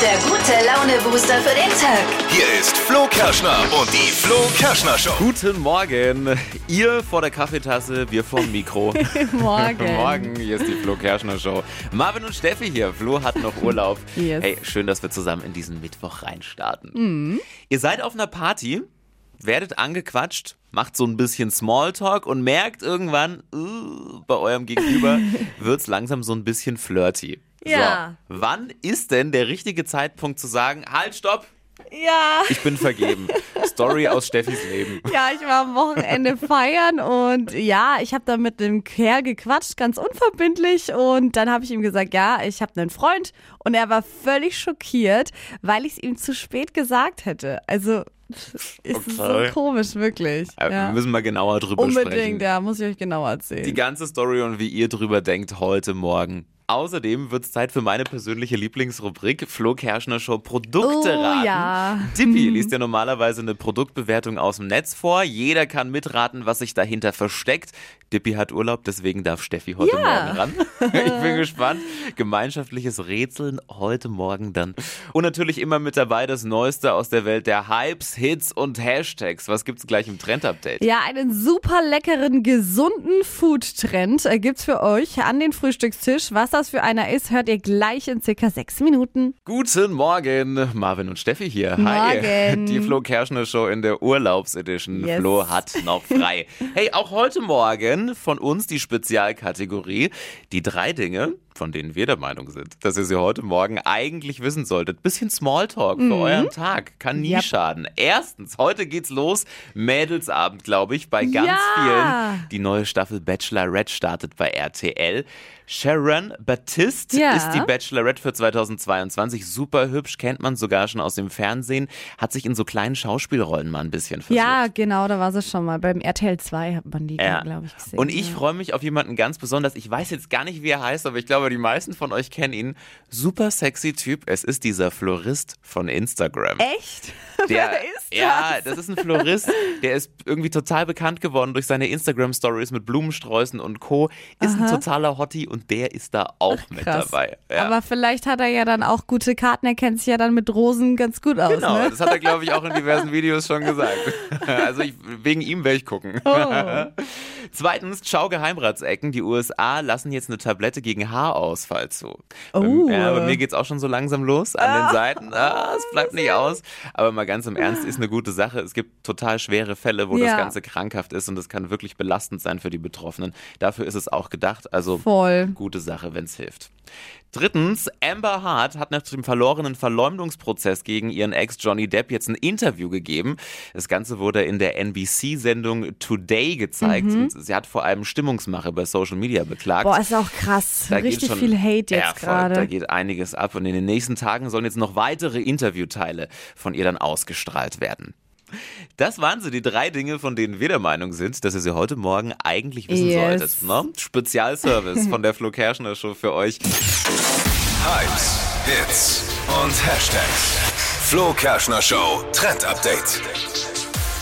der gute Laune-Booster für den Tag. Hier ist Flo Kerschner und die Flo Kerschner Show. Guten Morgen. Ihr vor der Kaffeetasse, wir vorm Mikro. Morgen. Morgen, hier ist die Flo Kerschner Show. Marvin und Steffi hier. Flo hat noch Urlaub. Yes. Hey, schön, dass wir zusammen in diesen Mittwoch reinstarten. Ihr seid auf einer Party, werdet angequatscht, macht so ein bisschen Smalltalk und merkt irgendwann, uh, bei eurem Gegenüber wird's langsam so ein bisschen flirty. Ja. So, wann ist denn der richtige Zeitpunkt zu sagen, halt, stopp, Ja. ich bin vergeben. Story aus Steffis Leben. Ja, ich war am Wochenende feiern und ja, ich habe da mit dem Kerl gequatscht, ganz unverbindlich und dann habe ich ihm gesagt, ja, ich habe einen Freund und er war völlig schockiert, weil ich es ihm zu spät gesagt hätte. Also ist so Okay. komisch, wirklich. Äh, Wir Ja. müssen mal genauer drüber Unbedingt, sprechen. ja, muss ich euch genauer erzählen. Die ganze Story und wie ihr drüber denkt heute Morgen. Außerdem wird es Zeit für meine persönliche Lieblingsrubrik, Flo Kerschner Show Produkte Oh, raten. ja. Tippi liest ja normalerweise eine Produktbewertung aus dem Netz vor. Jeder kann mitraten, was sich dahinter versteckt. Dippi hat Urlaub, deswegen darf Steffi heute Ja. Morgen ran. Ich bin gespannt. Gemeinschaftliches Rätseln heute Morgen dann. Und natürlich immer mit dabei das Neueste aus der Welt der Hypes, Hits und Hashtags. Was gibt's gleich im Trend-Update? Ja, einen super leckeren, gesunden Food-Trend äh, gibt's für euch an den Frühstückstisch. Was das für einer ist, hört ihr gleich in circa sechs Minuten. Guten Morgen, Marvin und Steffi hier. Hi. Morgen. Die Flo Kerschner Show in der Urlaubsedition. Yes. Flo hat noch frei. hey, auch heute Morgen von uns die Spezialkategorie. Die drei Dinge, von denen wir der Meinung sind, dass ihr sie heute Morgen eigentlich wissen solltet. Bisschen Smalltalk für euren Tag. Kann nie Mhm. Yep. schaden. Erstens, heute geht's los. Mädelsabend, glaube ich, bei ganz Ja. vielen. Die neue Staffel Bachelorette startet bei RTL. Sharon Baptiste Ja. ist die Bachelorette für 2022. Super hübsch, kennt man sogar schon aus dem Fernsehen. Hat sich in so kleinen Schauspielrollen mal ein bisschen versucht. Ja, genau, da war sie schon mal. Beim RTL 2 hat man die, Ja. glaube ich, gesehen. Und ich freue mich auf jemanden ganz besonders. Ich weiß jetzt gar nicht, wie er heißt, aber ich glaube, die meisten von euch kennen ihn. Super sexy Typ. Es ist dieser Florist von Instagram. Echt? Der, Wer ist das? Ja, das ist ein Florist. Der ist irgendwie total bekannt geworden durch seine Instagram-Stories mit Blumensträußen und Co. Ist ein totaler Hottie und der ist da auch mit Krass. dabei. Ja. Aber vielleicht hat er ja dann auch gute Karten. Er kennt sich ja dann mit Rosen ganz gut aus. Genau, Ne? das hat er, glaube ich, auch in diversen Videos schon gesagt. Also ich, wegen ihm werde ich gucken. Oh. Zweitens, Ciao Geheimratsecken. Die USA lassen jetzt eine Tablette gegen Haarausfall zu. Oh. Ja, bei mir geht's auch schon so langsam los an den Seiten. Ah, es bleibt nicht aus. Aber mal ganz im Ernst, ist eine gute Sache. Es gibt total schwere Fälle, wo das Ja. Ganze krankhaft ist und das kann wirklich belastend sein für die Betroffenen. Dafür ist es auch gedacht. Also Voll. gute Sache, wenn es hilft. Drittens, Amber Hart hat nach dem verlorenen Verleumdungsprozess gegen ihren Ex Johnny Depp jetzt ein Interview gegeben. Das Ganze wurde in der NBC-Sendung Today gezeigt und sie hat vor allem Stimmungsmache bei Social Media beklagt. Mhm. Boah, ist auch krass. Da geht Richtig schon- viel Hate jetzt voll, Da gerade. geht einiges ab und in den nächsten Tagen sollen jetzt noch weitere Interviewteile von ihr dann ausgestrahlt werden. Das waren so die drei Dinge, von denen wir der Meinung sind, dass ihr sie heute Morgen eigentlich wissen Yes. solltet. Ne? Spezialservice von der Flo Kerschner Show für euch. Hypes, Hits und Hashtags. Flo Kerschner Show Trend Update.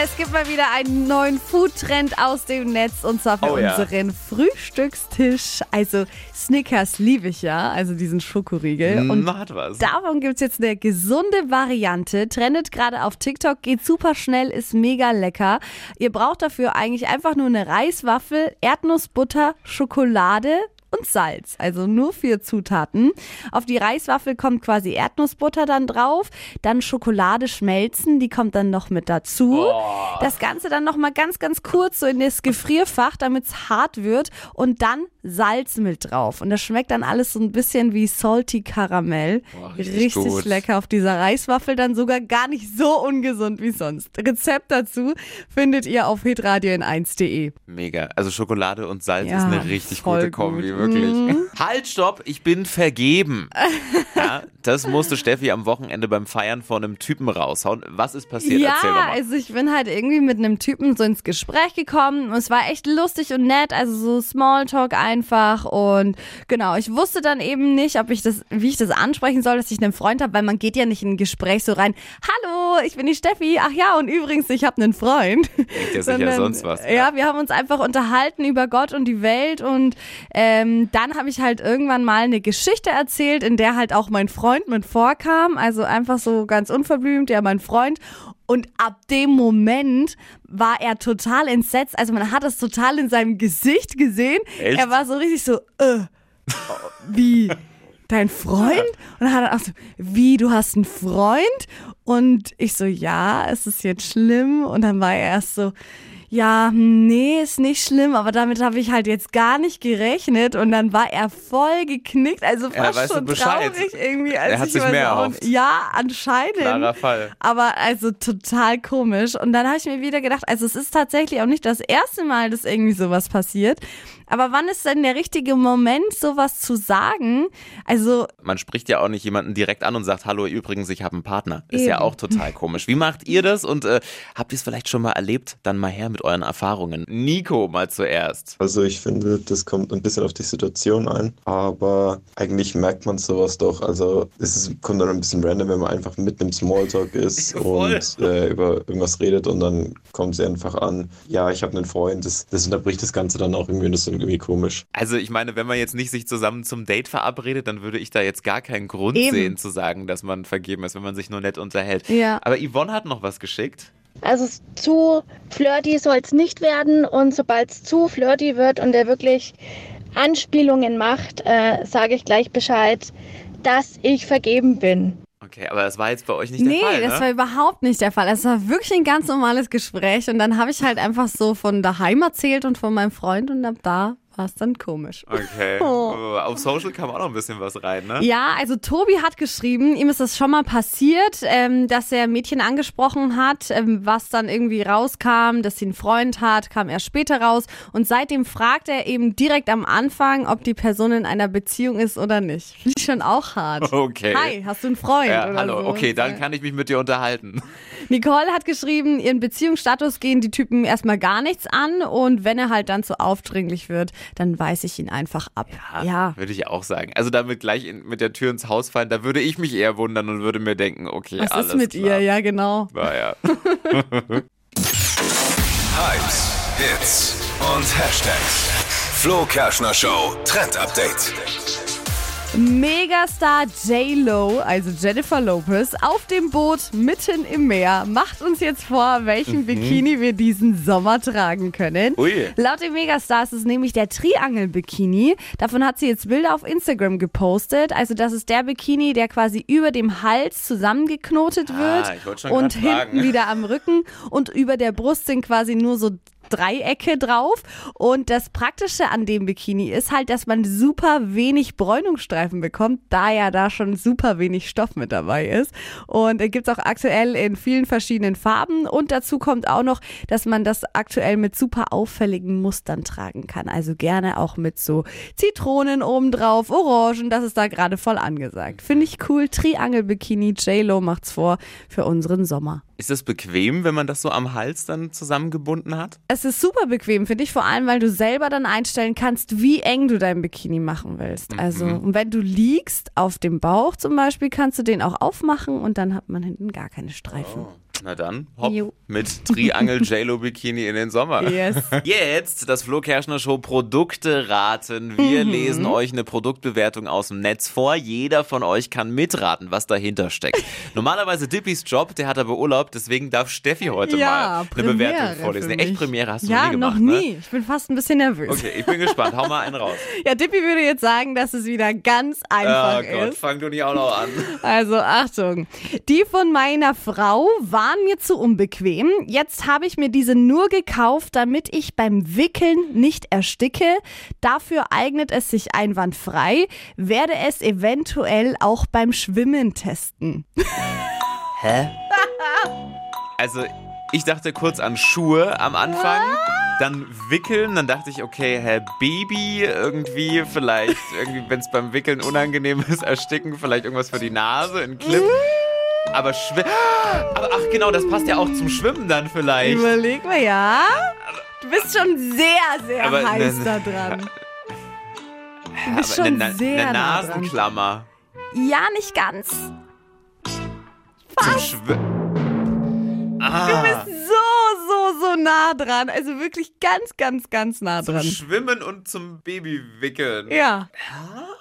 Es gibt mal wieder einen neuen Food-Trend aus dem Netz und zwar für Oh ja. unseren Frühstückstisch. Also Snickers liebe ich ja, also diesen Schokoriegel. Und Na, hat was. Davon gibt's jetzt eine gesunde Variante. Trendet gerade auf TikTok, geht super schnell, ist mega lecker. Ihr braucht dafür eigentlich einfach nur eine Reiswaffel, Erdnussbutter, Schokolade und Salz. Also nur vier Zutaten. Auf die Reiswaffel kommt quasi Erdnussbutter dann drauf, dann Schokolade schmelzen, die kommt dann noch mit dazu. Das Ganze dann nochmal ganz, ganz kurz so in das Gefrierfach, damit es hart wird und dann Salz mit drauf. Und das schmeckt dann alles so ein bisschen wie Salty Karamell. Boah, richtig gut. lecker auf dieser Reiswaffel, dann sogar gar nicht so ungesund wie sonst. Rezept dazu findet ihr auf hitradio in 1.de. Mega. Also Schokolade und Salz Ja, ist eine richtig gute Kombi, gut. Mhm. wirklich. Halt, stopp, ich bin vergeben. ja, das musste Steffi am Wochenende beim Feiern von einem Typen raushauen. Was ist passiert? Ja, Erzähl doch mal. also ich bin halt irgendwie mit einem Typen so ins Gespräch gekommen und es war echt lustig und nett, also so Smalltalk einfach und genau, ich wusste dann eben nicht, ob ich das, wie ich das ansprechen soll, dass ich einen Freund habe, weil man geht ja nicht in ein Gespräch so rein, hallo, ich bin die Steffi, ach ja und übrigens, ich habe einen Freund. Denkt ja sicher sonst was. Ja, wir haben uns einfach unterhalten über Gott und die Welt und ähm, ähm, dann habe ich halt irgendwann mal eine Geschichte erzählt, in der halt auch mein Freund mit vorkam. Also einfach so ganz unverblümt, ja, mein Freund. Und ab dem Moment war er total entsetzt. Also man hat es total in seinem Gesicht gesehen. Echt? Er war so richtig so, äh, wie? Dein Freund? Und dann hat er auch so, wie, du hast einen Freund? Und ich so, ja, ist es jetzt schlimm? Und dann war er erst so, ja, nee, ist nicht schlimm, aber damit habe ich halt jetzt gar nicht gerechnet. Und dann war er voll geknickt, also Ja, fast du schon traurig irgendwie. Als Er hat ich sich mehr erhofft. Ja, anscheinend. Klarer Fall. Aber also total komisch. Und dann habe ich mir wieder gedacht, also es ist tatsächlich auch nicht das erste Mal, dass irgendwie sowas passiert. Aber wann ist denn der richtige Moment, sowas zu sagen? Also Man spricht ja auch nicht jemanden direkt an und sagt, hallo, übrigens, ich habe einen Partner. Ist Eben. ja auch total komisch. Wie macht ihr das und äh, habt ihr es vielleicht schon mal erlebt? Dann mal her mit euren Erfahrungen. Nico mal zuerst. Also ich finde, das kommt ein bisschen auf die Situation ein, aber eigentlich merkt man sowas doch. Also es ist, kommt dann ein bisschen random, wenn man einfach mitten im Smalltalk ist und äh, über irgendwas redet und dann kommt sie einfach an, ja, ich habe einen Freund. Das, das unterbricht das Ganze dann auch irgendwie und das ist irgendwie komisch. Also ich meine, wenn man jetzt nicht sich zusammen zum Date verabredet, dann würde ich da jetzt gar keinen Grund Eben. sehen zu sagen, dass man vergeben ist, wenn man sich nur nett unterhält. Ja. Aber Yvonne hat noch was geschickt. Also zu flirty soll es nicht werden und sobald es zu flirty wird und er wirklich Anspielungen macht, äh, sage ich gleich Bescheid, dass ich vergeben bin. Okay, aber das war jetzt bei euch nicht nee, der Fall, das ne? war überhaupt nicht der Fall. Es war wirklich ein ganz normales Gespräch. Und dann habe ich halt einfach so von daheim erzählt und von meinem Freund und ab da war es dann komisch. Okay. Oh. Auf Social kam auch noch ein bisschen was rein, ne? Ja, also Tobi hat geschrieben, ihm ist das schon mal passiert, ähm, dass er ein Mädchen angesprochen hat, ähm, was dann irgendwie rauskam, dass sie einen Freund hat, kam erst später raus. Und seitdem fragt er eben direkt am Anfang, ob die Person in einer Beziehung ist oder nicht. Finde ich schon auch hart. Okay. Hi, hast du einen Freund? Ja, hallo, so. okay, dann kann ich mich mit dir unterhalten. Nicole hat geschrieben, ihren Beziehungsstatus gehen die Typen erstmal gar nichts an und wenn er halt dann zu aufdringlich wird, dann weise ich ihn einfach ab. Ja. Würde ich auch sagen. Also damit gleich in, mit der Tür ins Haus fallen, da würde ich mich eher wundern und würde mir denken, okay, Was alles ist mit klar. ihr? Ja, genau. Naja. Hypes, Hits und Hashtags. Flo Kerschner Show Trend Update. Megastar J-Lo, also Jennifer Lopez, auf dem Boot mitten im Meer, macht uns jetzt vor, welchen Bikini wir diesen Sommer tragen können. Ui. Laut dem Megastar ist es nämlich der Triangel-Bikini. Davon hat sie jetzt Bilder auf Instagram gepostet. Also das ist der Bikini, der quasi über dem Hals zusammengeknotet wird Ah, ich wollte schon und grad fragen. hinten wieder am Rücken und über der Brust sind quasi nur so Dreiecke drauf. Und das Praktische an dem Bikini ist halt, dass man super wenig Bräunungsstreifen bekommt, da ja da schon super wenig Stoff mit dabei ist. Und äh, gibt's auch aktuell in vielen verschiedenen Farben. Und dazu kommt auch noch, dass man das aktuell mit super auffälligen Mustern tragen kann. Also gerne auch mit so Zitronen obendrauf, Orangen, das ist da gerade voll angesagt. Finde ich cool. Triangel-Bikini, J-Lo macht's vor für unseren Sommer. Ist das bequem, wenn man das so am Hals dann zusammengebunden hat? Es ist super bequem für dich, vor allem, weil du selber dann einstellen kannst, wie eng du dein Bikini machen willst. Also, und wenn du liegst auf dem Bauch zum Beispiel, kannst du den auch aufmachen und dann hat man hinten gar keine Streifen. Na dann, hopp, Jo. mit Triangel JLo Bikini in den Sommer. Yes. Jetzt das Flo Kerschner Show Produkte raten. Wir Mhm. lesen euch eine Produktbewertung aus dem Netz vor. Jeder von euch kann mitraten, was dahinter steckt. Normalerweise Dippis Job, der hat aber Urlaub, deswegen darf Steffi heute ja, mal eine Premiere Bewertung vorlesen. Echt. Premiere hast du ja, noch nie gemacht, noch ne? nie. Ich bin fast ein bisschen nervös. Okay, ich bin gespannt. Hau mal einen raus. Ja, Dippy würde jetzt sagen, dass es wieder ganz einfach oh Gott, ist. fang du nicht auch noch an. Also Achtung, die von meiner Frau waren mir zu unbequem. Jetzt habe ich mir diese nur gekauft, damit ich beim Wickeln nicht ersticke. Dafür eignet es sich einwandfrei. Werde es eventuell auch beim Schwimmen testen. Also, ich dachte kurz an Schuhe am Anfang, dann wickeln, dann dachte ich, okay, hä, Baby, irgendwie vielleicht, irgendwie, wenn es beim Wickeln unangenehm ist, ersticken, vielleicht irgendwas für die Nase, ein Clip. Aber Schwimmen. Aber ach genau, das passt ja auch zum Schwimmen dann vielleicht. Überleg mal, ja. Du bist schon sehr, sehr Aber ne- heiß ne- da dran. Du bist schon eine, sehr eine nah dran. Nasenklammer Ja, nicht ganz. zum Schwimmen. Ah, So, so, so nah dran. Also wirklich ganz, ganz, ganz nah Zum dran. Schwimmen und zum Baby wickeln. Ja.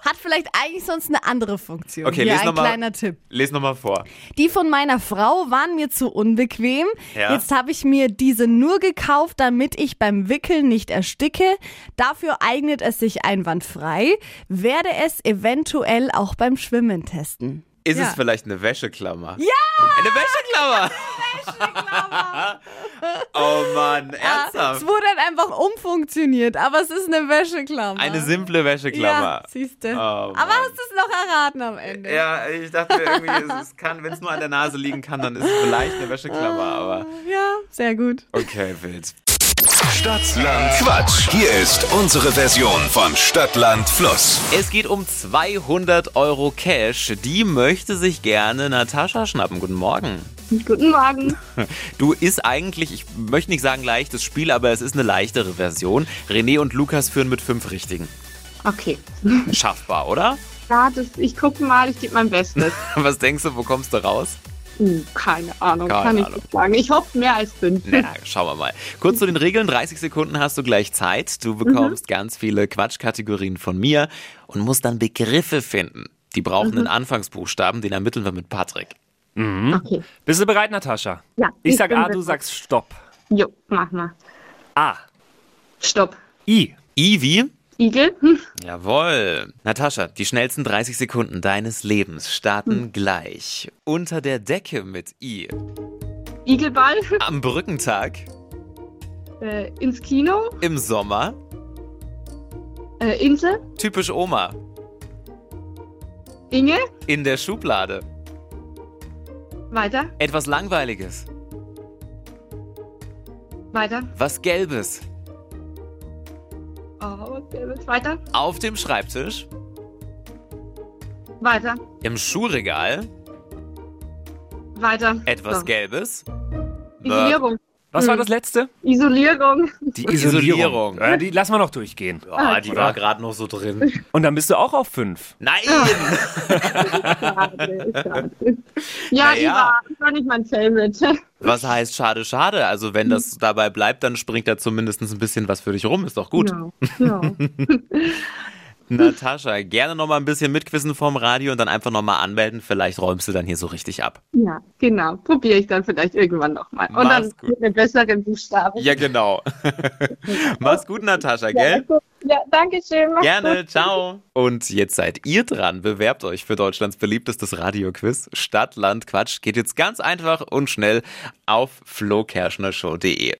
Hat vielleicht eigentlich sonst eine andere Funktion. Okay, Hier les ein noch mal. kleiner Tipp. Les nochmal vor. Die von meiner Frau waren mir zu unbequem. Ja. Jetzt habe ich mir diese nur gekauft, damit ich beim Wickeln nicht ersticke. Dafür eignet es sich einwandfrei. Werde es eventuell auch beim Schwimmen testen. Ist Ja. es vielleicht eine Wäscheklammer? Ja! Eine Wäscheklammer! oh Mann, Es ernsthaft? wurde dann einfach umfunktioniert, aber es ist eine Wäscheklammer. Eine simple Wäscheklammer. Ja, siehst du. Oh, aber hast du es noch erraten am Ende? Ja, ich dachte irgendwie, es kann, wenn es nur an der Nase liegen kann, dann ist es vielleicht eine Wäscheklammer, aber Ja, sehr gut. okay, wild. Stadtland Quatsch. Hier ist unsere Version von Stadtland Fluss. Es geht um 200 Euro Cash. Die möchte sich gerne Natascha schnappen. Guten Morgen. Guten Morgen. Du ist eigentlich, ich möchte nicht sagen leichtes Spiel, aber es ist eine leichtere Version. René und Lukas führen mit fünf Richtigen. Okay. Schaffbar, oder? Ja, das, ich gucke mal, ich gebe mein Bestes. Was denkst du, wo kommst du raus? Keine Ahnung, Keine kann ich Ahnung. nicht sagen. Ich hoffe mehr als fünf. Na, schauen wir mal. Kurz zu den Regeln. 30 Sekunden hast du gleich Zeit. Du bekommst ganz viele Quatschkategorien von mir und musst dann Begriffe finden. Die brauchen einen Anfangsbuchstaben, den ermitteln wir mit Patrick. Okay. Bist du bereit, Natascha? Ja, Ich ich sag A, du sagst Stopp. Jo, mach mal. A. Stopp. I. I wie? Igel. Hm. Jawohl. Natascha, die schnellsten 30 Sekunden deines Lebens starten gleich. Unter der Decke mit I. Igelball. Am Brückentag. Äh, ins Kino. Im Sommer. Äh, Insel. Typisch Oma. Inge. In der Schublade. Weiter. Etwas Langweiliges. Weiter. Was Gelbes. Oh, okay, weiter. Auf dem Schreibtisch. Weiter. Im Schuhregal. Weiter. Etwas So. Gelbes. Isolierung. Was war Hm. das letzte? Isolierung. Die Isolierung. Ja, die lassen wir noch durchgehen. Oh, die war gerade noch so drin. Und dann bist du auch auf fünf. Nein! Schade, schade. Ja, die Naja. war, die war nicht mein Favorite. Was heißt schade, schade? Also wenn das dabei bleibt, dann springt da zumindest ein bisschen was für dich rum. Ist doch gut. Ja. ja. Natascha, gerne noch mal ein bisschen mitquissen vom Radio und dann einfach noch mal anmelden. Vielleicht räumst du dann hier so richtig ab. Ja, genau. Probiere ich dann vielleicht irgendwann nochmal. Und Mach's dann gut. mit einem besseren Buchstaben. Ja, genau. Mach's gut, Natascha, gell? Ja, danke schön. Mach's Gerne, gut. ciao. Und jetzt seid ihr dran. Bewerbt euch für Deutschlands beliebtestes Radioquiz. Stadt, Land, Quatsch. Geht jetzt ganz einfach und schnell auf flokerschnershow.de.